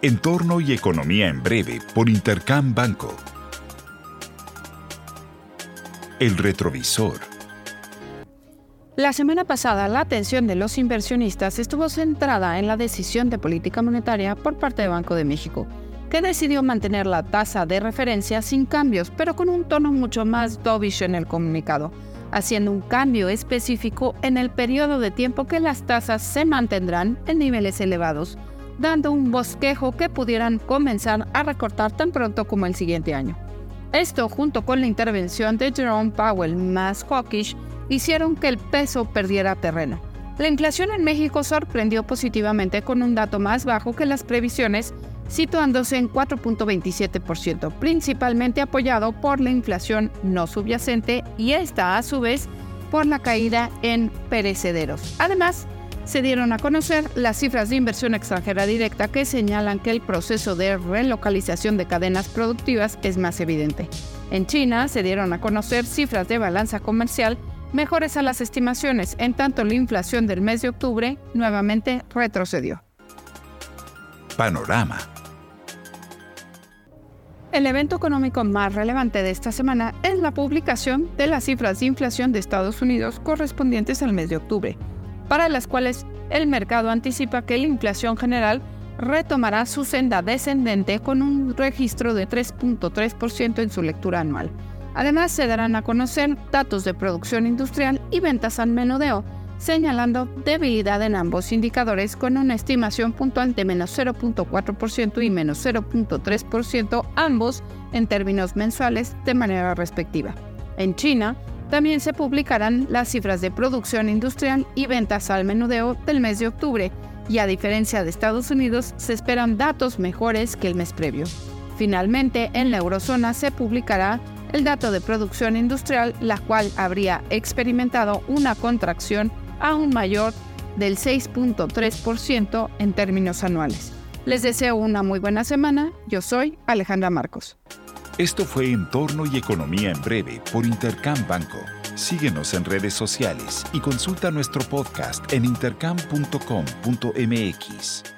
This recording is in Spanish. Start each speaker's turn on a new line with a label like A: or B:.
A: Entorno y Economía en Breve por Intercam Banco. El retrovisor.
B: La semana pasada, la atención de los inversionistas estuvo centrada en la decisión de política monetaria por parte de Banco de México, que decidió mantener la tasa de referencia sin cambios, pero con un tono mucho más dovish en el comunicado, haciendo un cambio específico en el periodo de tiempo que las tasas se mantendrán en niveles elevados, dando un bosquejo que pudieran comenzar a recortar tan pronto como el siguiente año. Esto, junto con la intervención de Jerome Powell más hawkish, hicieron que el peso perdiera terreno. La inflación en México sorprendió positivamente con un dato más bajo que las previsiones, situándose en 4.27%, principalmente apoyado por la inflación no subyacente y esta a su vez por la caída en perecederos. Además, se dieron a conocer las cifras de inversión extranjera directa que señalan que el proceso de relocalización de cadenas productivas es más evidente. En China se dieron a conocer cifras de balanza comercial mejores a las estimaciones, en tanto la inflación del mes de octubre nuevamente retrocedió.
A: Panorama.
B: El evento económico más relevante de esta semana es la publicación de las cifras de inflación de Estados Unidos correspondientes al mes de octubre, para las cuales el mercado anticipa que la inflación general retomará su senda descendente con un registro de 3.3% en su lectura anual. Además, se darán a conocer datos de producción industrial y ventas al menudeo, señalando debilidad en ambos indicadores con una estimación puntual de menos 0.4% y menos 0.3%, ambos en términos mensuales de manera respectiva. En China, también se publicarán las cifras de producción industrial y ventas al menudeo del mes de octubre, y a diferencia de Estados Unidos, se esperan datos mejores que el mes previo. Finalmente, en la eurozona se publicará el dato de producción industrial, la cual habría experimentado una contracción aún mayor del 6.3% en términos anuales. Les deseo una muy buena semana. Yo soy Alejandra Marcos.
A: Esto fue Entorno y Economía en Breve por Intercam Banco. Síguenos en redes sociales y consulta nuestro podcast en intercam.com.mx.